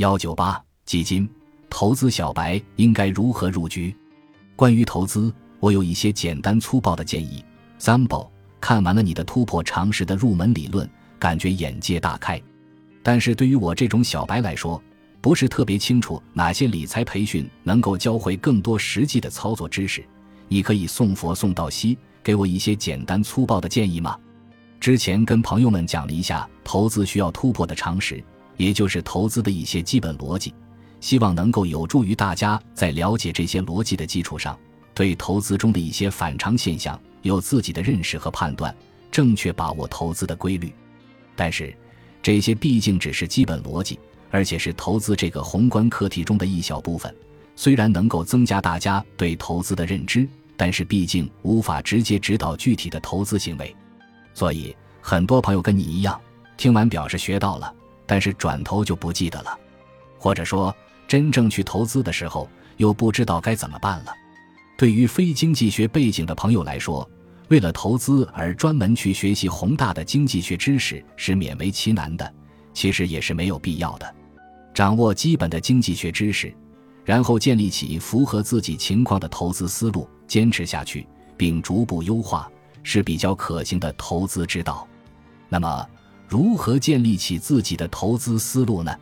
幺九八基金投资小白应该如何入局？关于投资，我有一些简单粗暴的建议。三宝看完了你的突破常识的入门理论，感觉眼界大开。但是对于我这种小白来说，不是特别清楚哪些理财培训能够教会更多实际的操作知识。你可以送佛送到西，给我一些简单粗暴的建议吗？之前跟朋友们讲了一下投资需要突破的常识，也就是投资的一些基本逻辑，希望能够有助于大家在了解这些逻辑的基础上，对投资中的一些反常现象有自己的认识和判断，正确把握投资的规律。但是，这些毕竟只是基本逻辑，而且是投资这个宏观课题中的一小部分。虽然能够增加大家对投资的认知，但是毕竟无法直接指导具体的投资行为。所以，很多朋友跟你一样，听完表示学到了，但是转头就不记得了，或者说真正去投资的时候又不知道该怎么办了。对于非经济学背景的朋友来说，为了投资而专门去学习宏大的经济学知识是勉为其难的，其实也是没有必要的。掌握基本的经济学知识，然后建立起符合自己情况的投资思路，坚持下去，并逐步优化。是比较可行的投资之道。那么，如何建立起自己的投资思路呢？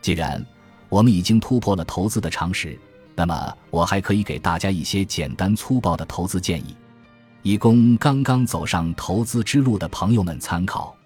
既然我们已经突破了投资的常识，那么我还可以给大家一些简单粗暴的投资建议，以供刚刚走上投资之路的朋友们参考。